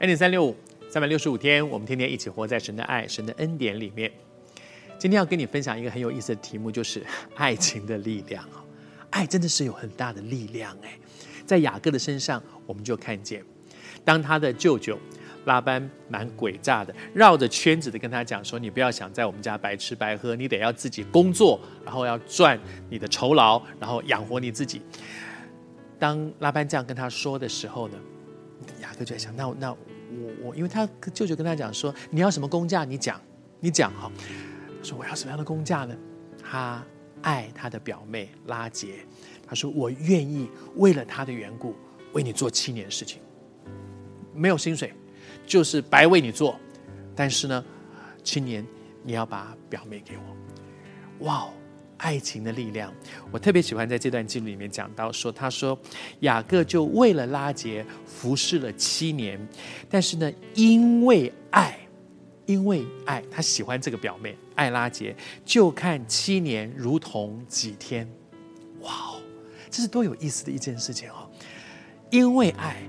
恩典三六五，三百六十五天，我们天天一起活在神的爱、神的恩典里面。今天要跟你分享一个很有意思的题目，就是 爱情的力量。爱真的是有很大的力量哎，在雅各的身上，我们就看见，当他的舅舅拉班蛮诡诈的，绕着圈子的跟他讲说：“你不要想在我们家白吃白喝，你得要自己工作，然后要赚你的酬劳，然后养活你自己。”当拉班这样跟他说的时候呢，雅各就在想：“那那我我，因为他舅舅跟他讲说，你要什么工价？你讲，你讲哈。”他说：“我要什么样的工价呢？”他。爱他的表妹拉杰，他说：“我愿意为了他的缘故，为你做七年事情，没有薪水，就是白为你做。但是呢，七年你要把表妹给我。哇，爱情的力量！我特别喜欢在这段经历里面讲到说，他说雅各就为了拉杰服侍了七年，但是呢，因为爱。”因为爱，他喜欢这个表妹，爱拉杰，就看七年如同几天，哇哦，这是多有意思的一件事情哦！因为爱，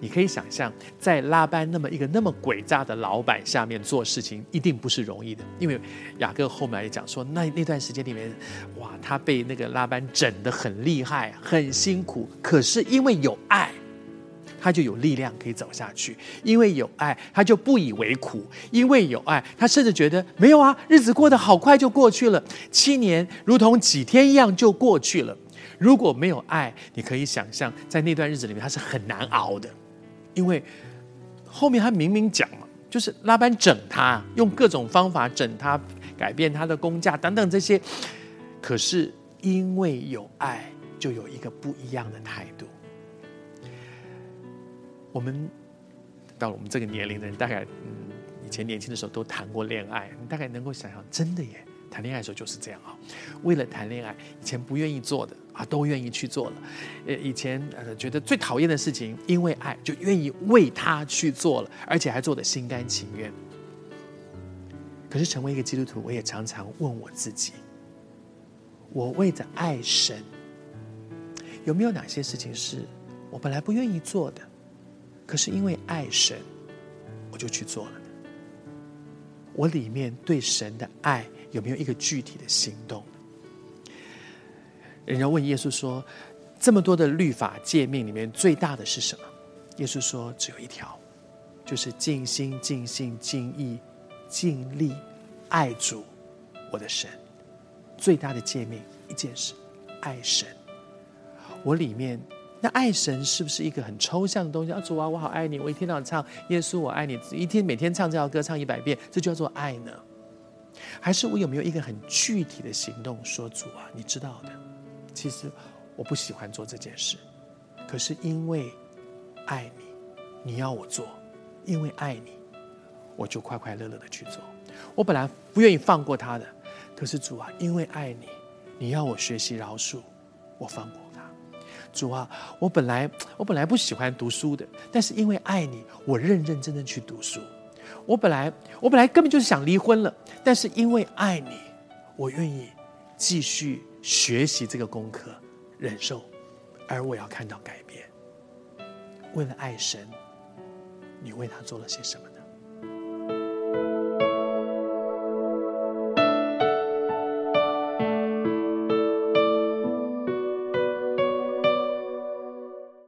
你可以想象，在拉班那么一个那么诡诈的老板下面做事情，一定不是容易的。因为雅各后面也讲说，那那段时间里面，哇，他被那个拉班整得很厉害，很辛苦，可是因为有爱。他就有力量可以走下去，因为有爱，他就不以为苦；因为有爱，他甚至觉得没有啊，日子过得好快就过去了，七年如同几天一样就过去了。如果没有爱，你可以想象，在那段日子里面他是很难熬的，因为后面他明明讲嘛，就是拉班整他，用各种方法整他，改变他的工价等等这些，可是因为有爱，就有一个不一样的态度。我们到了我们这个年龄的人，大概嗯，以前年轻的时候都谈过恋爱，你大概能够想象，真的耶，谈恋爱的时候就是这样啊。为了谈恋爱，以前不愿意做的啊，都愿意去做了。呃，以前呃觉得最讨厌的事情，因为爱就愿意为他去做了，而且还做的心甘情愿。可是成为一个基督徒，我也常常问我自己：我为着爱神，有没有哪些事情是我本来不愿意做的？可是因为爱神，我就去做了。我里面对神的爱有没有一个具体的行动？人家问耶稣说：“这么多的律法诫命里面，最大的是什么？”耶稣说：“只有一条，就是尽心、尽性、尽意、尽力爱主我的神。最大的诫命一件事，爱神。我里面。”那爱神是不是一个很抽象的东西？啊，主啊，我好爱你，我一天到晚唱耶稣，我爱你，一天每天唱这条歌唱一百遍，这就叫做爱呢？还是我有没有一个很具体的行动？说主啊，你知道的，其实我不喜欢做这件事，可是因为爱你，你要我做，因为爱你，我就快快乐乐的去做。我本来不愿意放过他的，可是主啊，因为爱你，你要我学习饶恕，我放过。主啊，我本来我本来不喜欢读书的，但是因为爱你，我认认真真去读书。我本来我本来根本就是想离婚了，但是因为爱你，我愿意继续学习这个功课，忍受，而我要看到改变。为了爱神，你为他做了些什么？